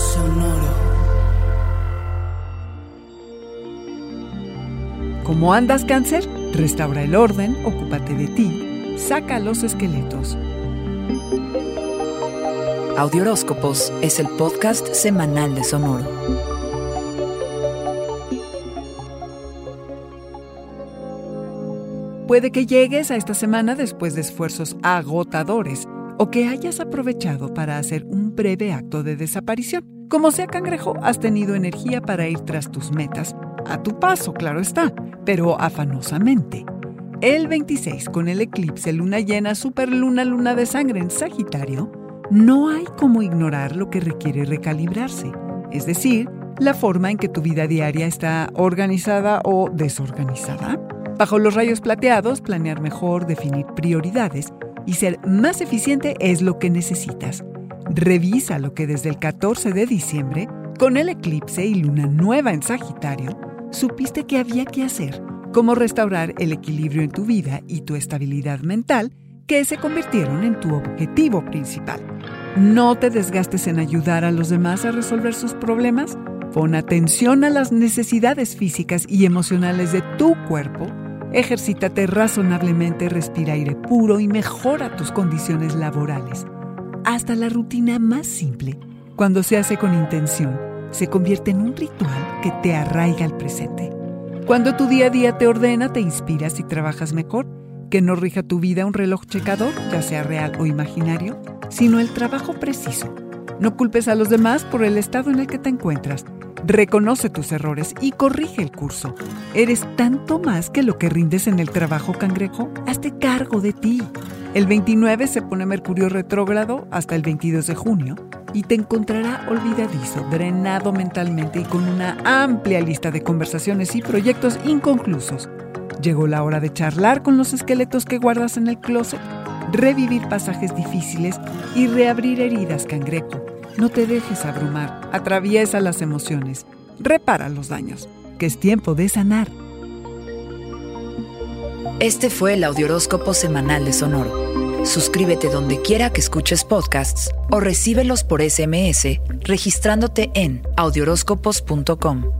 Sonoro. ¿Cómo andas, cáncer? Restaura el orden, ocúpate de ti, saca los esqueletos. Audioróscopos es el podcast semanal de Sonoro. Puede que llegues a esta semana después de esfuerzos agotadores o que hayas aprovechado para hacer un breve acto de desaparición. Como sea cangrejo, has tenido energía para ir tras tus metas, a tu paso, claro está, pero afanosamente. El 26, con el eclipse luna llena, superluna, luna de sangre en Sagitario, no hay como ignorar lo que requiere recalibrarse, es decir, la forma en que tu vida diaria está organizada o desorganizada. Bajo los rayos plateados, planear mejor, definir prioridades y ser más eficiente es lo que necesitas. Revisa lo que desde el 14 de diciembre, con el eclipse y luna nueva en Sagitario, supiste que había que hacer, cómo restaurar el equilibrio en tu vida y tu estabilidad mental que se convirtieron en tu objetivo principal. No te desgastes en ayudar a los demás a resolver sus problemas. Pon atención a las necesidades físicas y emocionales de tu cuerpo Ejercítate razonablemente, respira aire puro y mejora tus condiciones laborales. Hasta la rutina más simple, cuando se hace con intención, se convierte en un ritual que te arraiga al presente. Cuando tu día a día te ordena, te inspiras y trabajas mejor, que no rija tu vida un reloj checador, ya sea real o imaginario, sino el trabajo preciso. No culpes a los demás por el estado en el que te encuentras Reconoce tus errores y corrige el curso. Eres tanto más que lo que rindes en el trabajo cangrejo. Hazte cargo de ti. El 29 se pone Mercurio retrógrado hasta el 22 de junio y te encontrará olvidadizo, drenado mentalmente y con una amplia lista de conversaciones y proyectos inconclusos. Llegó la hora de charlar con los esqueletos que guardas en el closet, revivir pasajes difíciles y reabrir heridas cangrejo no te dejes abrumar, atraviesa las emociones, repara los daños, que es tiempo de sanar. Este fue el Audioróscopo Semanal de Sonoro. Suscríbete donde quiera que escuches podcasts o recíbelos por SMS registrándote en audioróscopos.com.